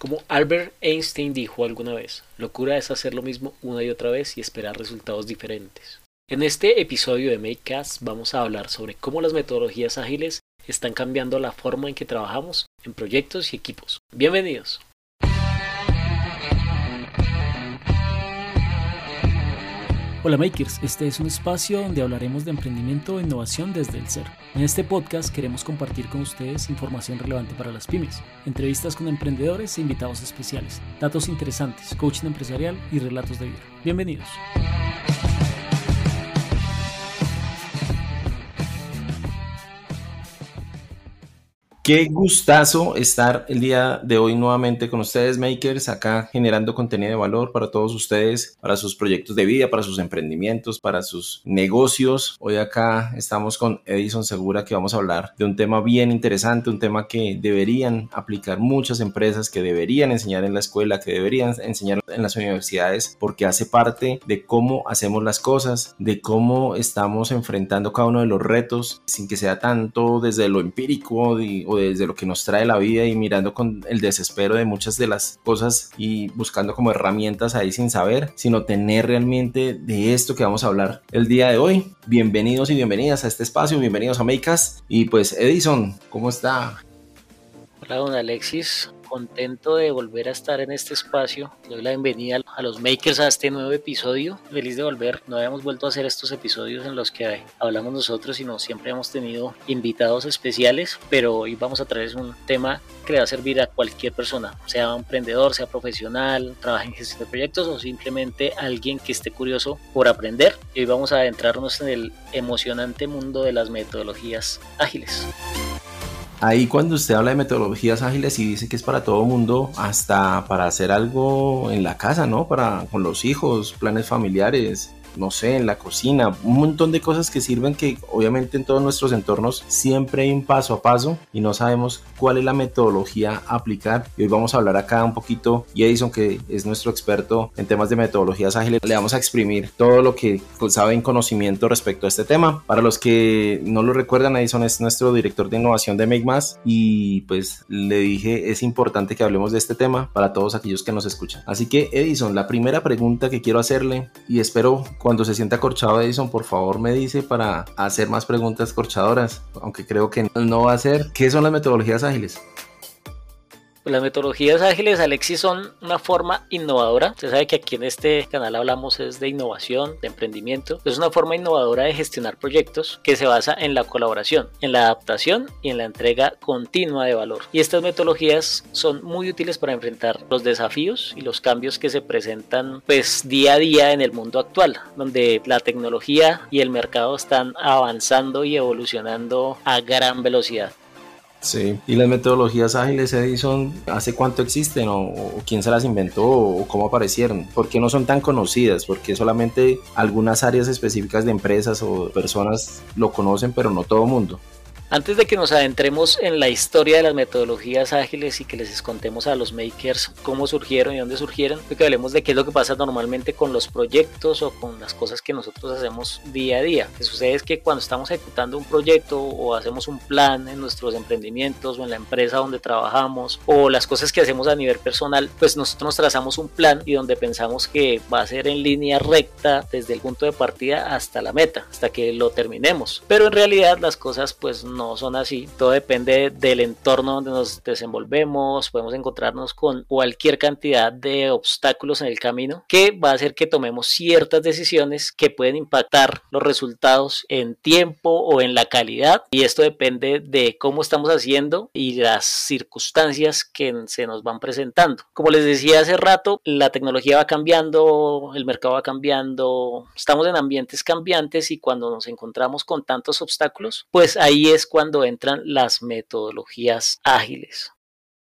Como Albert Einstein dijo alguna vez, locura es hacer lo mismo una y otra vez y esperar resultados diferentes. En este episodio de MakeCast vamos a hablar sobre cómo las metodologías ágiles están cambiando la forma en que trabajamos en proyectos y equipos. Bienvenidos. Hola Makers, este es un espacio donde hablaremos de emprendimiento e innovación desde el cero. En este podcast queremos compartir con ustedes información relevante para las pymes, entrevistas con emprendedores e invitados especiales, datos interesantes, coaching empresarial y relatos de vida. Bienvenidos. Qué gustazo estar el día de hoy nuevamente con ustedes, Makers, acá generando contenido de valor para todos ustedes, para sus proyectos de vida, para sus emprendimientos, para sus negocios. Hoy acá estamos con Edison Segura que vamos a hablar de un tema bien interesante, un tema que deberían aplicar muchas empresas, que deberían enseñar en la escuela, que deberían enseñar en las universidades, porque hace parte de cómo hacemos las cosas, de cómo estamos enfrentando cada uno de los retos, sin que sea tanto desde lo empírico, o desde lo que nos trae la vida y mirando con el desespero de muchas de las cosas y buscando como herramientas ahí sin saber, sino tener realmente de esto que vamos a hablar el día de hoy. Bienvenidos y bienvenidas a este espacio, bienvenidos a Makers y pues Edison, ¿cómo está? Hola, don Alexis contento de volver a estar en este espacio. doy la bienvenida a los makers a este nuevo episodio. Feliz de volver. No habíamos vuelto a hacer estos episodios en los que hablamos nosotros, sino siempre hemos tenido invitados especiales. Pero hoy vamos a traer un tema que le va a servir a cualquier persona, sea emprendedor, sea profesional, trabaje en gestión de proyectos o simplemente alguien que esté curioso por aprender. Y hoy vamos a adentrarnos en el emocionante mundo de las metodologías ágiles. Ahí cuando usted habla de metodologías ágiles y dice que es para todo mundo, hasta para hacer algo en la casa, ¿no? Para con los hijos, planes familiares, no sé, en la cocina, un montón de cosas que sirven que obviamente en todos nuestros entornos siempre hay un paso a paso y no sabemos cuál es la metodología a aplicar. Y hoy vamos a hablar acá un poquito y Edison, que es nuestro experto en temas de metodologías ágiles, le vamos a exprimir todo lo que sabe en conocimiento respecto a este tema. Para los que no lo recuerdan, Edison es nuestro director de innovación de Make y pues le dije es importante que hablemos de este tema para todos aquellos que nos escuchan. Así que Edison, la primera pregunta que quiero hacerle y espero se sienta corchado Edison, por favor me dice para hacer más preguntas corchadoras, aunque creo que no va a ser. ¿Qué son las metodologías ágiles? Pues las metodologías ágiles, Alexis, son una forma innovadora. Usted sabe que aquí en este canal hablamos es de innovación, de emprendimiento. Es una forma innovadora de gestionar proyectos que se basa en la colaboración, en la adaptación y en la entrega continua de valor. Y estas metodologías son muy útiles para enfrentar los desafíos y los cambios que se presentan pues día a día en el mundo actual, donde la tecnología y el mercado están avanzando y evolucionando a gran velocidad. Sí, y las metodologías ágiles, Edison, ¿hace cuánto existen o, quién se las inventó o, cómo aparecieron? ¿Por qué no son tan conocidas? Porque solamente algunas áreas específicas de empresas o personas lo conocen, pero no todo el mundo. Antes de que nos adentremos en la historia de las metodologías ágiles y que les contemos a los makers cómo surgieron y dónde surgieron, que hablemos de qué es lo que pasa normalmente con los proyectos o con las cosas que nosotros hacemos día a día. Lo que sucede es que cuando estamos ejecutando un proyecto o hacemos un plan en nuestros emprendimientos o en la empresa donde trabajamos o las cosas que hacemos a nivel personal, pues nosotros nos trazamos un plan y donde pensamos que va a ser en línea recta desde el punto de partida hasta la meta, hasta que lo terminemos. Pero en realidad las cosas pues no no son así. Todo depende del entorno donde nos desenvolvemos. Podemos encontrarnos con cualquier cantidad de obstáculos en el camino que va a hacer que tomemos ciertas decisiones que pueden impactar los resultados en tiempo o en la calidad. Y esto depende de cómo estamos haciendo y las circunstancias que se nos van presentando. Como les decía hace rato, la tecnología va cambiando, el mercado va cambiando, estamos en ambientes cambiantes y cuando nos encontramos con tantos obstáculos, pues ahí es cuando entran las metodologías ágiles.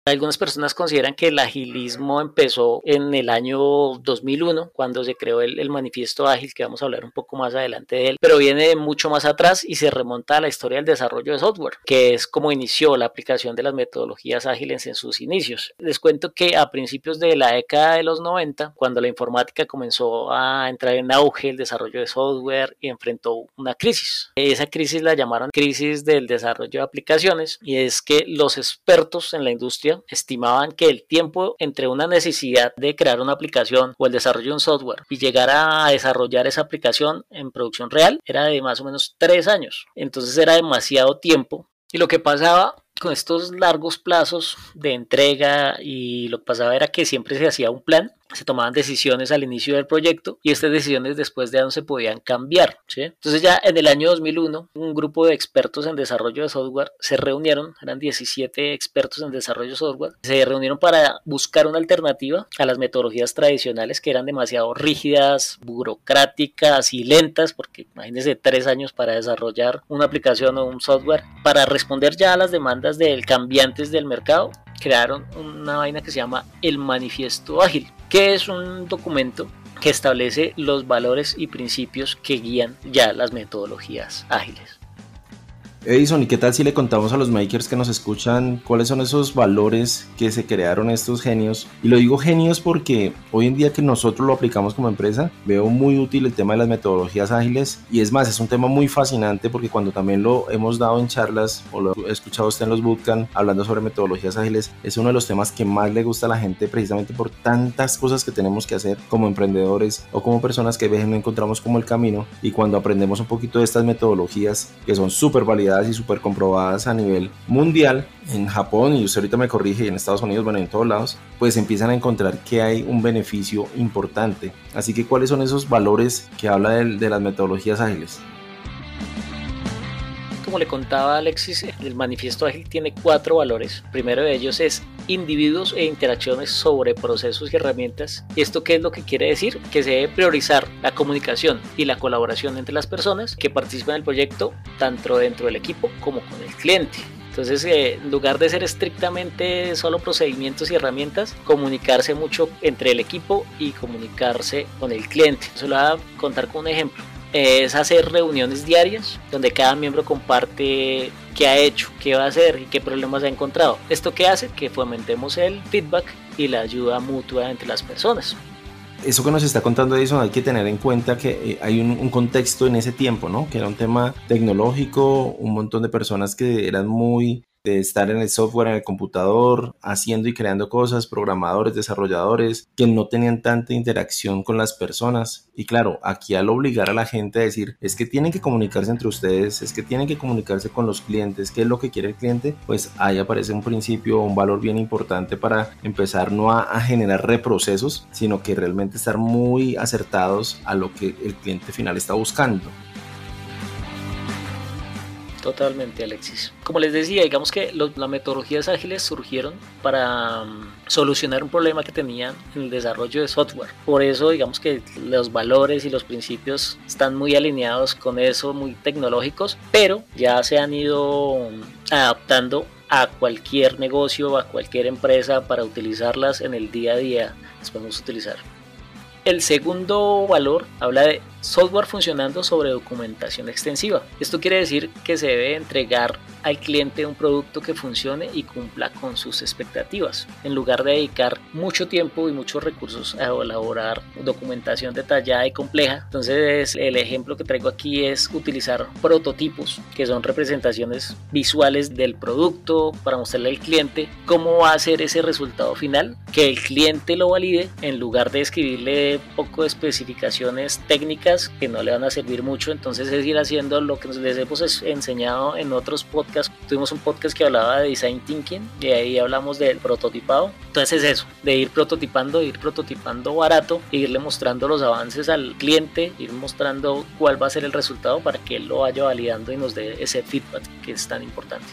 Algunas personas consideran que el agilismo empezó en el año 2001, cuando se creó el, manifiesto ágil, que vamos a hablar un poco más adelante de él, pero viene mucho más atrás y se remonta a la historia del desarrollo de software, que es como inició la aplicación de las metodologías ágiles en sus inicios. Les cuento que a principios de la década de los 90, cuando la informática comenzó a entrar en auge, el desarrollo de software y enfrentó una crisis. Esa crisis la llamaron crisis del desarrollo de aplicaciones y es que los expertos en la industria estimaban que el tiempo entre una necesidad de crear una aplicación o el desarrollo de un software y llegar a desarrollar esa aplicación en producción real era de más o menos tres años. Entonces era demasiado tiempo. Y lo que pasaba con estos largos plazos de entrega y lo que pasaba era que siempre se hacía un plan se tomaban decisiones al inicio del proyecto y estas decisiones después de años se podían cambiar. Entonces ya en el año 2001 un grupo de expertos en desarrollo de software se reunieron, eran 17 expertos en desarrollo de software, se reunieron para buscar una alternativa a las metodologías tradicionales que eran demasiado rígidas, burocráticas y lentas, porque imagínense tres años para desarrollar una aplicación o un software, para responder ya a las demandas del cambiantes del mercado crearon una vaina que se llama el Manifiesto Ágil, que es un documento que establece los valores y principios que guían ya las metodologías ágiles. Edison, ¿y qué tal si le contamos a los makers que nos escuchan cuáles son esos valores que se crearon estos genios? Y lo digo genios porque hoy en día que nosotros lo aplicamos como empresa, veo muy útil el tema de las metodologías ágiles y es más, es un tema muy fascinante porque cuando también lo hemos dado en charlas o lo he escuchado usted en los bootcamp hablando sobre metodologías ágiles, es uno de los temas que más le gusta a la gente precisamente por tantas cosas que tenemos que hacer como emprendedores o como personas que a veces no encontramos como el camino y cuando aprendemos un poquito de estas metodologías que son súper y súper comprobadas a nivel mundial, en Japón, y usted ahorita me corrige, en Estados Unidos, bueno, en todos lados, pues empiezan a encontrar que hay un beneficio importante. Así que, ¿cuáles son esos valores que habla de, de las metodologías ágiles? como le contaba Alexis, el manifiesto ágil tiene cuatro valores. primero de ellos es individuos e interacciones sobre procesos y herramientas. ¿Esto qué es lo que quiere decir? Que se debe priorizar la comunicación y la colaboración entre las personas que participan en el proyecto, tanto dentro del equipo como con el cliente. Entonces, eh, en lugar de ser estrictamente solo procedimientos y herramientas, comunicarse mucho entre el equipo y comunicarse con el cliente. Solo voy a contar con un ejemplo es hacer reuniones diarias donde cada miembro comparte qué ha hecho, qué va a hacer y qué problemas ha encontrado. ¿Esto qué hace? Que fomentemos el feedback y la ayuda mutua entre las personas. Eso que nos está contando Edison hay que tener en cuenta que eh, hay un, un, contexto en ese tiempo, ¿no? Que era un tema tecnológico, un montón de personas que eran muy estar en el software, en el computador, haciendo y creando cosas, programadores, desarrolladores, que no tenían tanta interacción con las personas. Y claro, aquí al obligar a la gente a decir, es que tienen que comunicarse entre ustedes, es que tienen que comunicarse con los clientes, qué es lo que quiere el cliente, pues ahí aparece un principio, un valor bien importante para empezar no a, a generar reprocesos, sino que realmente estar muy acertados a lo que el cliente final está buscando. Totalmente, Alexis. Como les decía, digamos que las metodologías ágiles surgieron para um, solucionar un problema que tenían en el desarrollo de software. Por eso, digamos que los valores y los principios están muy alineados con eso, muy tecnológicos, pero ya se han ido um, adaptando a cualquier negocio, a cualquier empresa para utilizarlas en el día a día. Las podemos utilizar. El segundo valor habla de software funcionando sobre documentación extensiva. Esto quiere decir que se debe entregar al cliente un producto que funcione y cumpla con sus expectativas, en lugar de dedicar mucho tiempo y muchos recursos a elaborar documentación detallada y compleja. Entonces el ejemplo que traigo aquí es utilizar prototipos, que son representaciones visuales del producto para mostrarle al cliente cómo va a ser ese resultado final, que el cliente lo valide en lugar de escribirle poco de especificaciones técnicas que no le van a servir mucho, entonces es ir haciendo lo que les hemos enseñado en otros podcasts. Tuvimos un podcast que hablaba de design thinking y ahí hablamos del prototipado. Entonces es eso, de ir prototipando, ir prototipando barato, e irle mostrando los avances al cliente, ir mostrando cuál va a ser el resultado para que él lo vaya validando y nos dé ese feedback que es tan importante.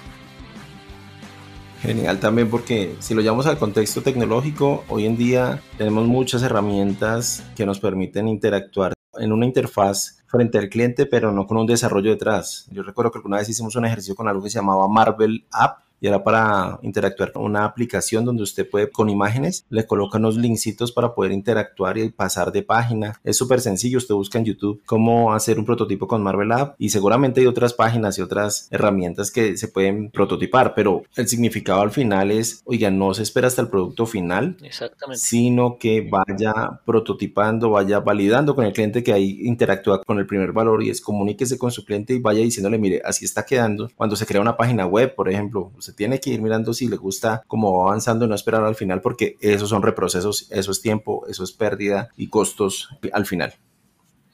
Genial también porque si lo llevamos al contexto tecnológico, hoy en día tenemos muchas herramientas que nos permiten interactuar en una interfaz frente al cliente, pero no con un desarrollo detrás. Yo recuerdo que alguna vez hicimos un ejercicio con algo que se llamaba Marvel App y era para interactuar con una aplicación donde usted puede con imágenes le coloca unos linksitos para poder interactuar y pasar de página. Es súper sencillo, usted busca en YouTube cómo hacer un prototipo con Marvel App y seguramente hay otras páginas y otras herramientas que se pueden prototipar, pero el significado al final es, oiga, no se espera hasta el producto final, Exactamente. sino que vaya prototipando, vaya validando con el cliente que ahí interactúa con el primer valor y es comuníquese con su cliente y vaya diciéndole, mire, así está quedando. Cuando se crea una página web, por ejemplo, Se tiene que ir mirando si le gusta cómo va avanzando y no esperar al final porque esos son reprocesos, eso es tiempo, eso es pérdida y costos al final.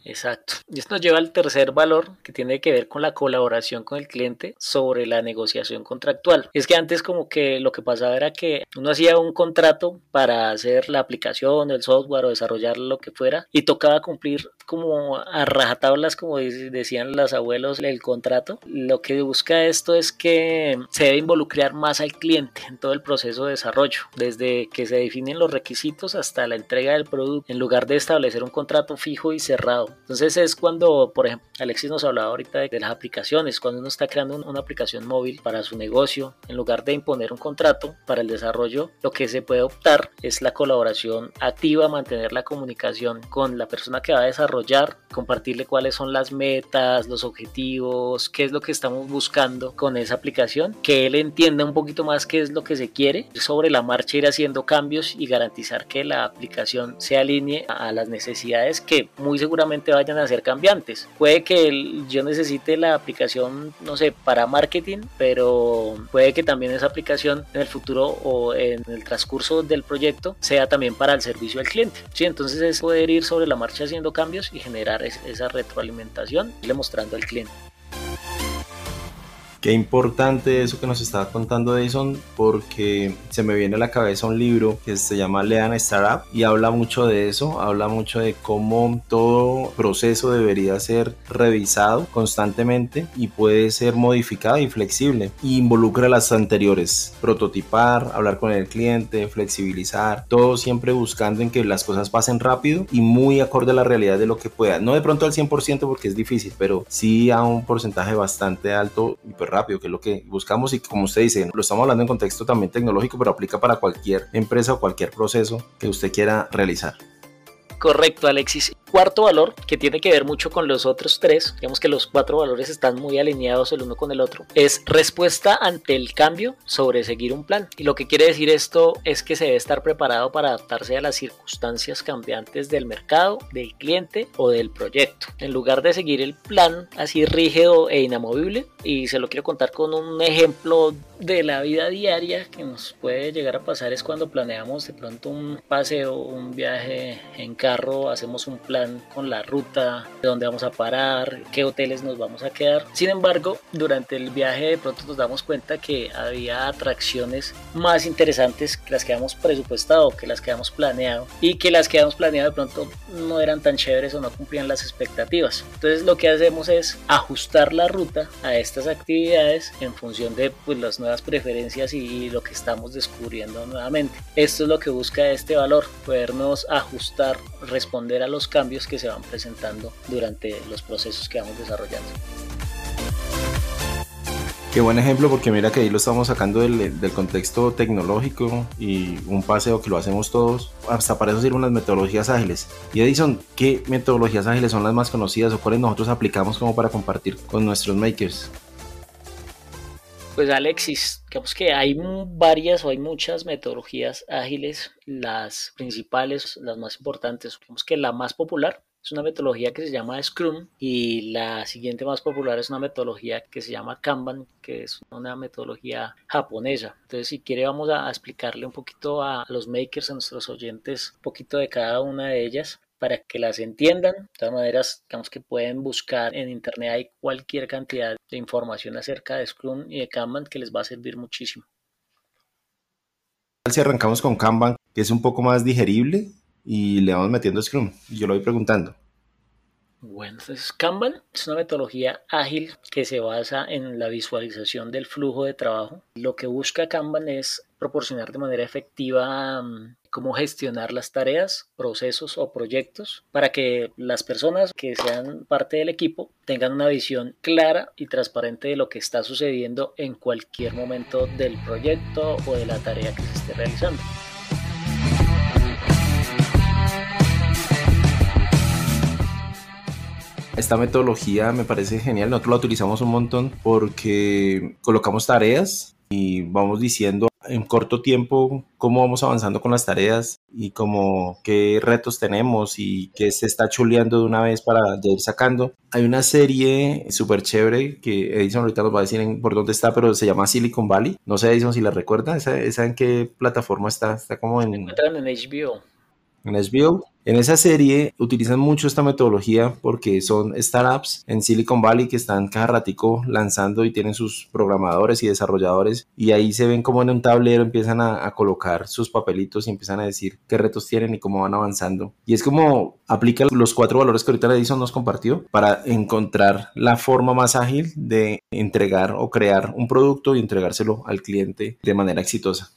Exacto. Y esto nos lleva al tercer valor que tiene que ver con la colaboración con el cliente sobre la negociación contractual. Es que antes como que lo que pasaba era que uno hacía un contrato para hacer la aplicación, el software o desarrollar lo que fuera y tocaba cumplir como a rajatablas, como decían los abuelos, el contrato. Lo que busca esto es que se debe involucrar más al cliente en todo el proceso de desarrollo, desde que se definen los requisitos hasta la entrega del producto, en lugar de establecer un contrato fijo y cerrado. Entonces es cuando, por ejemplo, Alexis nos hablaba ahorita de, las aplicaciones, cuando uno está creando una aplicación móvil para su negocio, en lugar de imponer un contrato para el desarrollo, lo que se puede optar es la colaboración activa, mantener la comunicación con la persona que va a desarrollar, compartirle cuáles son las metas, los objetivos, qué es lo que estamos buscando con esa aplicación, que él entienda un poquito más qué es lo que se quiere, sobre la marcha ir haciendo cambios y garantizar que la aplicación se alinee a las necesidades que muy seguramente vayan a ser cambiantes. Puede que yo necesite la aplicación, no sé, para marketing, pero puede que también esa aplicación en el futuro o en el transcurso del proyecto sea también para el servicio al cliente. Sí, entonces es poder ir sobre la marcha haciendo cambios y generar esa retroalimentación, le mostrando al cliente. Qué importante eso que nos estaba contando Edison, porque se me viene a la cabeza un libro que se llama Lean Startup y habla mucho de eso, habla mucho de cómo todo proceso debería ser revisado constantemente y puede ser modificado y flexible. Y involucra las anteriores, prototipar, hablar con el cliente, flexibilizar, todo siempre buscando en que las cosas pasen rápido y muy acorde a la realidad de lo que pueda. No de pronto al 100% porque es difícil, pero sí a un porcentaje bastante alto y pues rápido, que es lo que buscamos y como usted dice, lo estamos hablando en contexto también tecnológico, pero aplica para cualquier empresa o cualquier proceso que usted quiera realizar. Correcto, Alexis cuarto valor, que tiene que ver mucho con los otros tres, digamos que los cuatro valores están muy alineados el uno con el otro, es respuesta ante el cambio sobre seguir un plan. Y lo que quiere decir esto es que se debe estar preparado para adaptarse a las circunstancias cambiantes del mercado, del cliente o del proyecto. En lugar de seguir el plan así rígido e inamovible, y se lo quiero contar con un ejemplo de la vida diaria que nos puede llegar a pasar es cuando planeamos de pronto un paseo, un viaje en carro, hacemos un plan con la ruta, de dónde vamos a parar, qué hoteles nos vamos a quedar. Sin embargo, durante el viaje de pronto nos damos cuenta que había atracciones más interesantes que las que habíamos presupuestado, que las que habíamos planeado y que las que habíamos planeado de pronto no eran tan chéveres o no cumplían las expectativas. Entonces lo que hacemos es ajustar la ruta a estas actividades en función de pues, las nuevas preferencias y lo que estamos descubriendo nuevamente. Esto es lo que busca este valor, podernos ajustar, responder a los que se van presentando durante los procesos que vamos desarrollando. Qué buen ejemplo porque mira que ahí lo estamos sacando del, del, contexto tecnológico y un paseo que lo hacemos todos. Hasta para eso sirven las metodologías ágiles. Y Edison, ¿qué metodologías ágiles son las más conocidas o cuáles nosotros aplicamos como para compartir con nuestros makers? Pues Alexis, digamos que hay varias o hay muchas metodologías ágiles, las principales, las más importantes, digamos que la más popular es una metodología que se llama Scrum y la siguiente más popular es una metodología que se llama Kanban, que es una metodología japonesa. Entonces, si quiere, vamos a explicarle un poquito a los makers, a nuestros oyentes, un poquito de cada una de ellas para que las entiendan. De todas maneras, digamos que pueden buscar en internet, hay cualquier cantidad de información acerca de Scrum y de Kanban que les va a servir muchísimo. Si arrancamos con Kanban, que es un poco más digerible y le vamos metiendo Scrum, yo lo voy preguntando. Entonces Kanban es una metodología ágil que se basa en la visualización del flujo de trabajo. Lo que busca Kanban es proporcionar de manera efectiva mm, cómo gestionar las tareas, procesos o proyectos para que las personas que sean parte del equipo tengan una visión clara y transparente de lo que está sucediendo en cualquier momento del proyecto o de la tarea que se esté realizando. Esta metodología me parece genial, nosotros la utilizamos un montón porque colocamos tareas y vamos diciendo en corto tiempo cómo vamos avanzando con las tareas y como qué retos tenemos y qué se está chuleando de una vez para ir sacando. Hay una serie súper chévere que Edison ahorita nos va a decir por dónde está, pero se llama Silicon Valley. No sé, Edison, si la recuerda, ¿esa, esa en qué plataforma está? Está como en... en HBO. HBO. En esa serie utilizan mucho esta metodología porque son startups en Silicon Valley que están cada ratico lanzando y tienen sus programadores y desarrolladores y ahí se ven como en un tablero empiezan a, colocar sus papelitos y empiezan a decir qué retos tienen y cómo van avanzando. Y es como aplica los cuatro valores que ahorita Edison nos compartió para encontrar la forma más ágil de entregar o crear un producto y entregárselo al cliente de manera exitosa.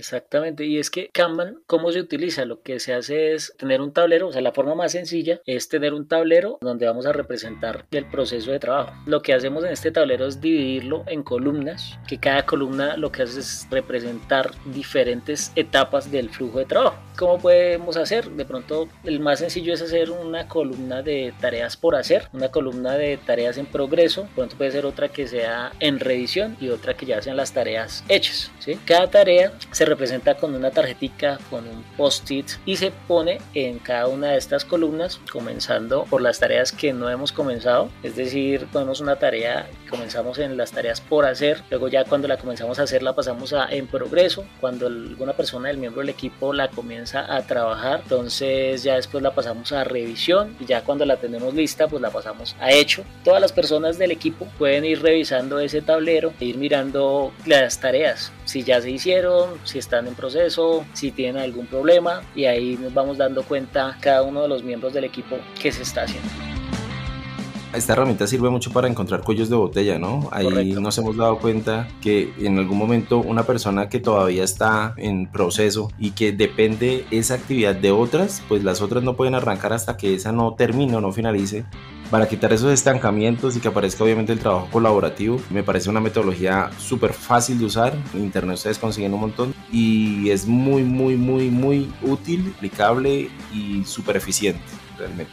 Exactamente, y es que Kanban, ¿cómo se utiliza? Lo que se hace es tener un tablero, o sea, la forma más sencilla es tener un tablero donde vamos a representar el proceso de trabajo. Lo que hacemos en este tablero es dividirlo en columnas, que cada columna lo que hace es representar diferentes etapas del flujo de trabajo. ¿Cómo podemos hacer? De pronto, el más sencillo es hacer una columna de tareas por hacer, una columna de tareas en progreso, pronto puede ser otra que sea en revisión y otra que ya sean las tareas hechas. Cada tarea se representa con una tarjetica, con un post-it y se pone en cada una de estas columnas, comenzando por las tareas que no hemos comenzado. Es decir, ponemos una tarea, comenzamos en las tareas por hacer, luego ya cuando la comenzamos a hacer la pasamos a en progreso, cuando alguna persona del miembro del equipo la comienza a trabajar, entonces ya después la pasamos a revisión y ya cuando la tenemos lista pues la pasamos a hecho. Todas las personas del equipo pueden ir revisando ese tablero e ir mirando las tareas, si ya se hicieron, si están en proceso, si tienen algún problema y ahí nos vamos dando cuenta cada uno de los miembros del equipo que se está haciendo. Esta herramienta sirve mucho para encontrar cuellos de botella, ¿no? Ahí nos hemos dado cuenta que en algún momento una persona que todavía está en proceso y que depende esa actividad de otras, pues las otras no pueden arrancar hasta que esa no termine o no finalice para quitar esos estancamientos y que aparezca obviamente el trabajo colaborativo. Me parece una metodología súper fácil de usar. En internet ustedes consiguen un montón y es muy, muy, muy, muy útil, aplicable y súper eficiente realmente.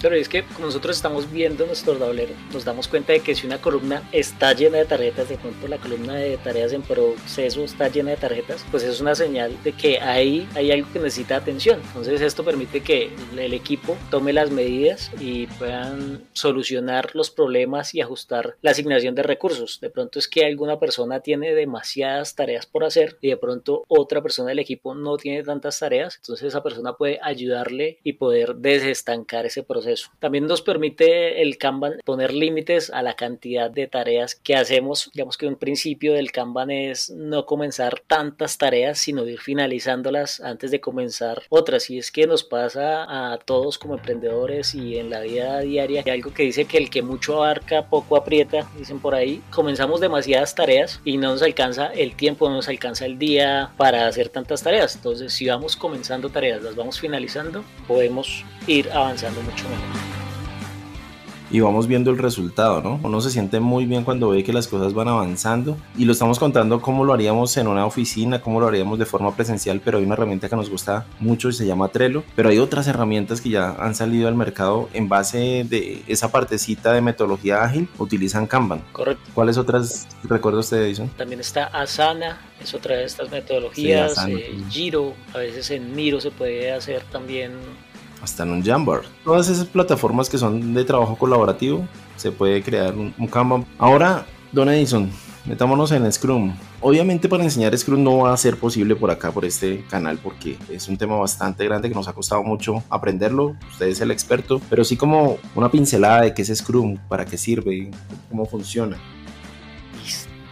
Pero es que como nosotros estamos viendo nuestro tablero, nos damos cuenta de que si una columna está llena de tarjetas, de pronto la columna de tareas en proceso está llena de tarjetas, pues es una señal de que ahí hay algo que necesita atención. Entonces esto permite que el equipo tome las medidas y puedan solucionar los problemas y ajustar la asignación de recursos. De pronto es que alguna persona tiene demasiadas tareas por hacer y de pronto otra persona del equipo no tiene tantas tareas, entonces esa persona puede ayudarle y poder desestancar ese proceso también nos permite el Kanban poner límites a la cantidad de tareas que hacemos. Digamos que un principio del Kanban es no comenzar tantas tareas, sino ir finalizándolas antes de comenzar otras. Y es que nos pasa a todos como emprendedores y en la vida diaria. Hay algo que dice que el que mucho abarca, poco aprieta, dicen por ahí. Comenzamos demasiadas tareas y no nos alcanza el tiempo, no nos alcanza el día para hacer tantas tareas. Entonces, si vamos comenzando tareas, las vamos finalizando, podemos ir avanzando mucho más y vamos viendo el resultado, ¿no? Uno se siente muy bien cuando ve que las cosas van avanzando y lo estamos contando cómo lo haríamos en una oficina, cómo lo haríamos de forma presencial, pero hay una herramienta que nos gusta mucho y se llama Trello, pero hay otras herramientas que ya han salido al mercado en base de esa partecita de metodología ágil, utilizan Kanban. Correcto. ¿Cuáles otras recuerda usted, Edison? También está Asana, es otra de estas metodologías, eh, Giro, a veces en Miro se puede hacer también hasta en un Jamboard. Todas esas plataformas que son de trabajo colaborativo, se puede crear un, Kanban. Ahora, Don Edison, metámonos en Scrum. Obviamente para enseñar Scrum no va a ser posible por acá, por este canal, porque es un tema bastante grande que nos ha costado mucho aprenderlo. Usted es el experto, pero sí como una pincelada de qué es Scrum, para qué sirve, cómo funciona.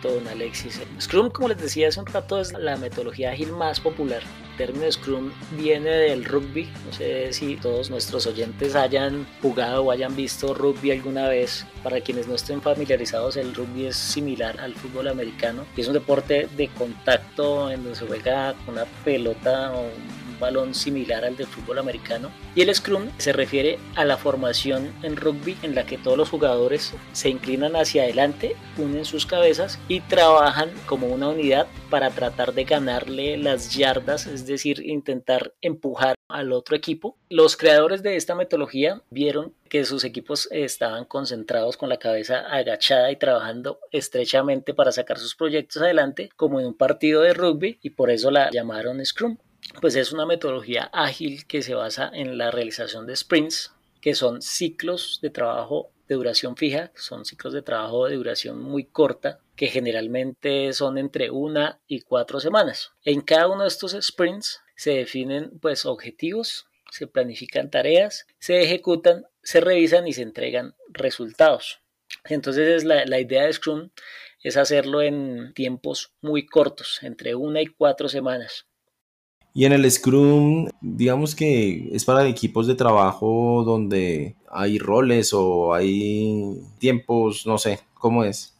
Don Alexis. Scrum, como les decía hace un rato, es la metodología ágil más popular término Scrum viene del rugby. No sé si todos nuestros oyentes hayan jugado o hayan visto rugby alguna vez. Para quienes no estén familiarizados, el rugby es similar al fútbol americano. Es un deporte de contacto en donde se juega con una pelota o un balón similar al del fútbol americano. Y el Scrum se refiere a la formación en rugby en la que todos los jugadores se inclinan hacia adelante, unen sus cabezas y trabajan como una unidad para tratar de ganarle las yardas, es decir, intentar empujar al otro equipo. Los creadores de esta metodología vieron que sus equipos estaban concentrados con la cabeza agachada y trabajando estrechamente para sacar sus proyectos adelante como en un partido de rugby y por eso la llamaron Scrum. Pues es una metodología ágil que se basa en la realización de sprints, que son ciclos de trabajo de duración fija, son ciclos de trabajo de duración muy corta, que generalmente son entre una y cuatro semanas. En cada uno de estos sprints se definen pues objetivos, se planifican tareas, se ejecutan, se revisan y se entregan resultados. Entonces la, la idea de Scrum es hacerlo en tiempos muy cortos, entre una y cuatro semanas. Y en el Scrum, digamos que es para equipos de trabajo donde hay roles o hay tiempos, no sé, ¿cómo es?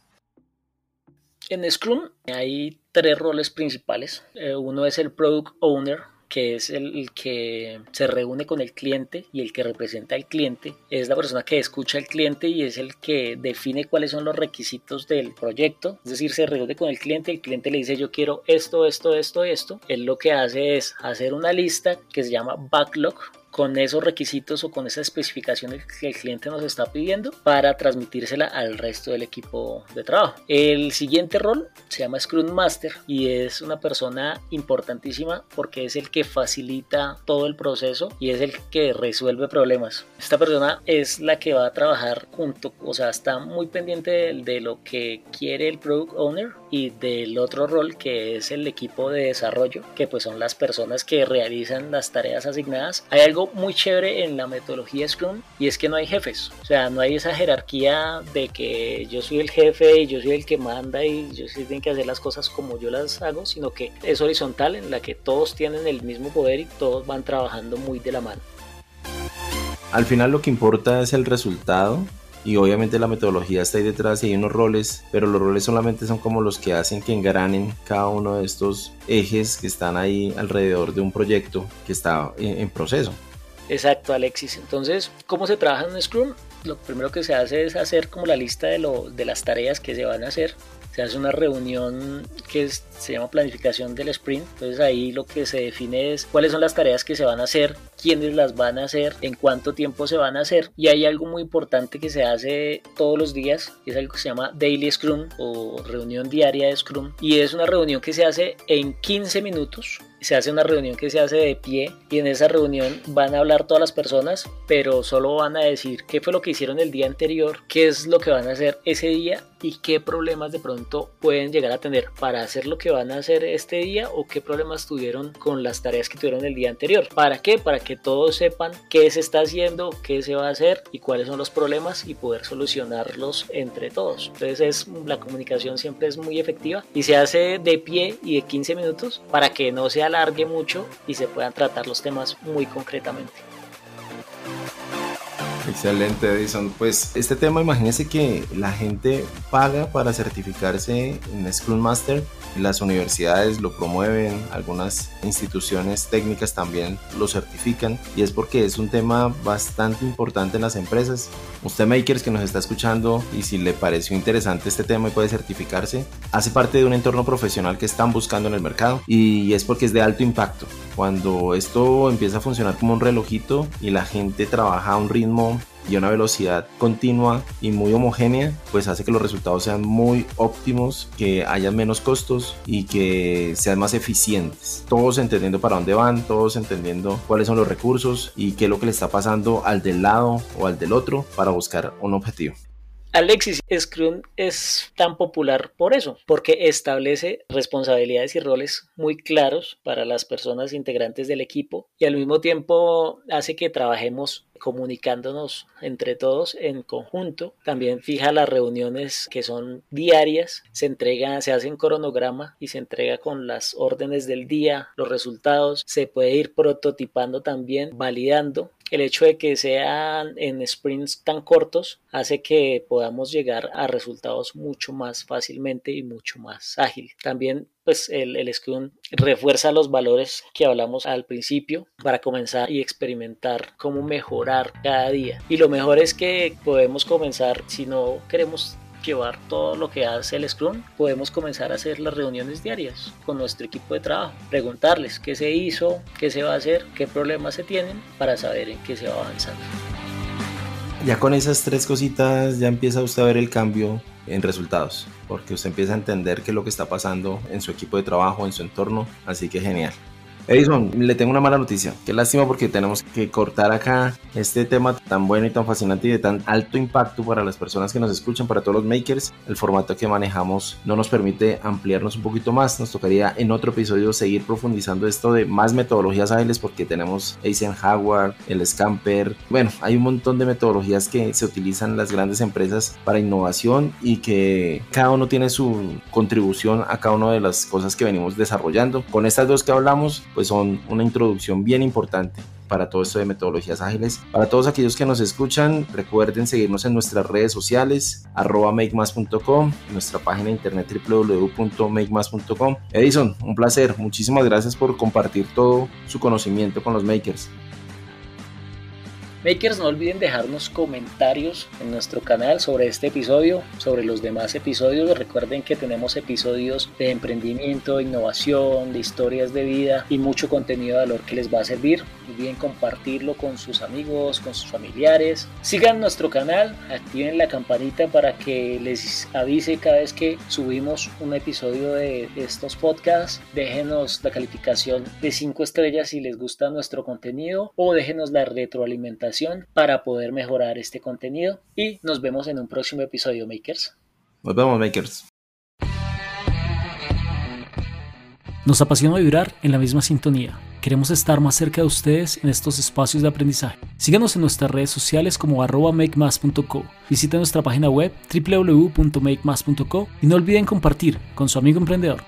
En Scrum hay tres roles principales. Eh, uno es el Product Owner, que es el, que se reúne con el cliente y el que representa al cliente. Es la persona que escucha al cliente y es el que define cuáles son los requisitos del proyecto. Es decir, se reúne con el cliente, el cliente le dice yo quiero esto, esto, esto, esto. Él lo que hace es hacer una lista que se llama backlog con esos requisitos o con esa especificación que el cliente nos está pidiendo para transmitírsela al resto del equipo de trabajo. El siguiente rol se llama Scrum Master y es una persona importantísima porque es el que facilita todo el proceso y es el que resuelve problemas. Esta persona es la que va a trabajar junto, o sea, está muy pendiente de, de lo que quiere el Product Owner y del otro rol que es el equipo de desarrollo, que pues son las personas que realizan las tareas asignadas. Hay algo muy chévere en la metodología Scrum y es que no hay jefes. O sea, no hay esa jerarquía de que yo soy el jefe y yo soy el que manda y yo sí tengo que hacer las cosas como yo las hago, sino que es horizontal en la que todos tienen el mismo poder y todos van trabajando muy de la mano. Al final lo que importa es el resultado y obviamente la metodología está ahí detrás y hay unos roles, pero los roles solamente son como los que hacen que engranen cada uno de estos ejes que están ahí alrededor de un proyecto que está en, proceso. Exacto, Alexis. Entonces, ¿cómo se trabaja en Scrum? Lo primero que se hace es hacer como la lista de, lo, de las tareas que se van a hacer. Se hace una reunión que se llama planificación del sprint. Entonces ahí lo que se define es cuáles son las tareas que se van a hacer, quiénes las van a hacer, en cuánto tiempo se van a hacer. Y hay algo muy importante que se hace todos los días, es algo que se llama Daily Scrum o reunión diaria de Scrum. Y es una reunión que se hace en 15 minutos se hace una reunión que se hace de pie y en esa reunión van a hablar todas las personas, pero solo van a decir qué fue lo que hicieron el día anterior, qué es lo que van a hacer ese día y qué problemas de pronto pueden llegar a tener para hacer lo que van a hacer este día o qué problemas tuvieron con las tareas que tuvieron el día anterior. ¿Para qué? Para que todos sepan qué se está haciendo, qué se va a hacer y cuáles son los problemas y poder solucionarlos entre todos. Entonces es, la comunicación siempre es muy efectiva y se hace de pie y de 15 minutos para que no sea alargue mucho y se puedan tratar los temas muy concretamente. Excelente, Edison. Pues este tema, imagínense que la gente paga para certificarse en Scrum Master. Las universidades lo promueven, algunas instituciones técnicas también lo certifican y es porque es un tema bastante importante en las empresas. Usted, makers que nos está escuchando y si le pareció interesante este tema y puede certificarse, hace parte de un entorno profesional que están buscando en el mercado y es porque es de alto impacto. Cuando esto empieza a funcionar como un relojito y la gente trabaja a un ritmo y a una velocidad continua y muy homogénea, pues hace que los resultados sean muy óptimos, que haya menos costos y que sean más eficientes. Todos entendiendo para dónde van, todos entendiendo cuáles son los recursos y qué es lo que le está pasando al del lado o al del otro para buscar un objetivo. Alexis, Scrum es tan popular por eso, porque establece responsabilidades y roles muy claros para las personas integrantes del equipo y al mismo tiempo hace que trabajemos comunicándonos entre todos en conjunto. También fija las reuniones que son diarias, se entrega, se hace en cronograma y se entrega con las órdenes del día, los resultados, se puede ir prototipando también, validando el hecho de que sean en sprints tan cortos hace que podamos llegar a resultados mucho más fácilmente y mucho más ágil. También pues el, el, Scrum refuerza los valores que hablamos al principio para comenzar y experimentar cómo mejorar cada día. Y lo mejor es que podemos comenzar, si no queremos llevar todo lo que hace el Scrum, podemos comenzar a hacer las reuniones diarias con nuestro equipo de trabajo, preguntarles qué se hizo, qué se va a hacer, qué problemas se tienen para saber en qué se va avanzando. Ya con esas tres cositas ya empieza usted a ver el cambio en resultados, porque usted empieza a entender qué es lo que está pasando en su equipo de trabajo, en su entorno, así que genial. Edison, le tengo una mala noticia. Qué lástima porque tenemos que cortar acá este tema tan bueno y tan fascinante y de tan alto impacto para las personas que nos escuchan, para todos los makers. El formato que manejamos no nos permite ampliarnos un poquito más. Nos tocaría en otro episodio seguir profundizando esto de más metodologías ágiles porque tenemos Eisenhower, el Scamper. Bueno, hay un montón de metodologías que se utilizan en las grandes empresas para innovación y que cada uno tiene su contribución a cada una de las cosas que venimos desarrollando. Con estas dos que hablamos, pues son una introducción bien importante para todo esto de metodologías ágiles. Para todos aquellos que nos escuchan, recuerden seguirnos en nuestras redes sociales, arroba makemas.com, nuestra página de internet www.makemas.com. Edison, un placer, muchísimas gracias por compartir todo su conocimiento con los makers. Makers, no olviden dejarnos comentarios en nuestro canal sobre este episodio, sobre los demás episodios. Recuerden que tenemos episodios de emprendimiento, de innovación, de historias de vida y mucho contenido de valor que les va a servir. No olviden compartirlo con sus amigos, con sus familiares. Sigan nuestro canal, activen la campanita para que les avise cada vez que subimos un episodio de estos podcasts. Déjenos la calificación de 5 estrellas si les gusta nuestro contenido o déjenos la retroalimentación para poder mejorar este contenido y nos vemos en un próximo episodio Makers. Nos vemos Makers. Nos apasiona vibrar en la misma sintonía. Queremos estar más cerca de ustedes en estos espacios de aprendizaje. Síganos en nuestras redes sociales como arroba makemas.co. Visiten nuestra página web www.makemas.co y no olviden compartir con su amigo emprendedor.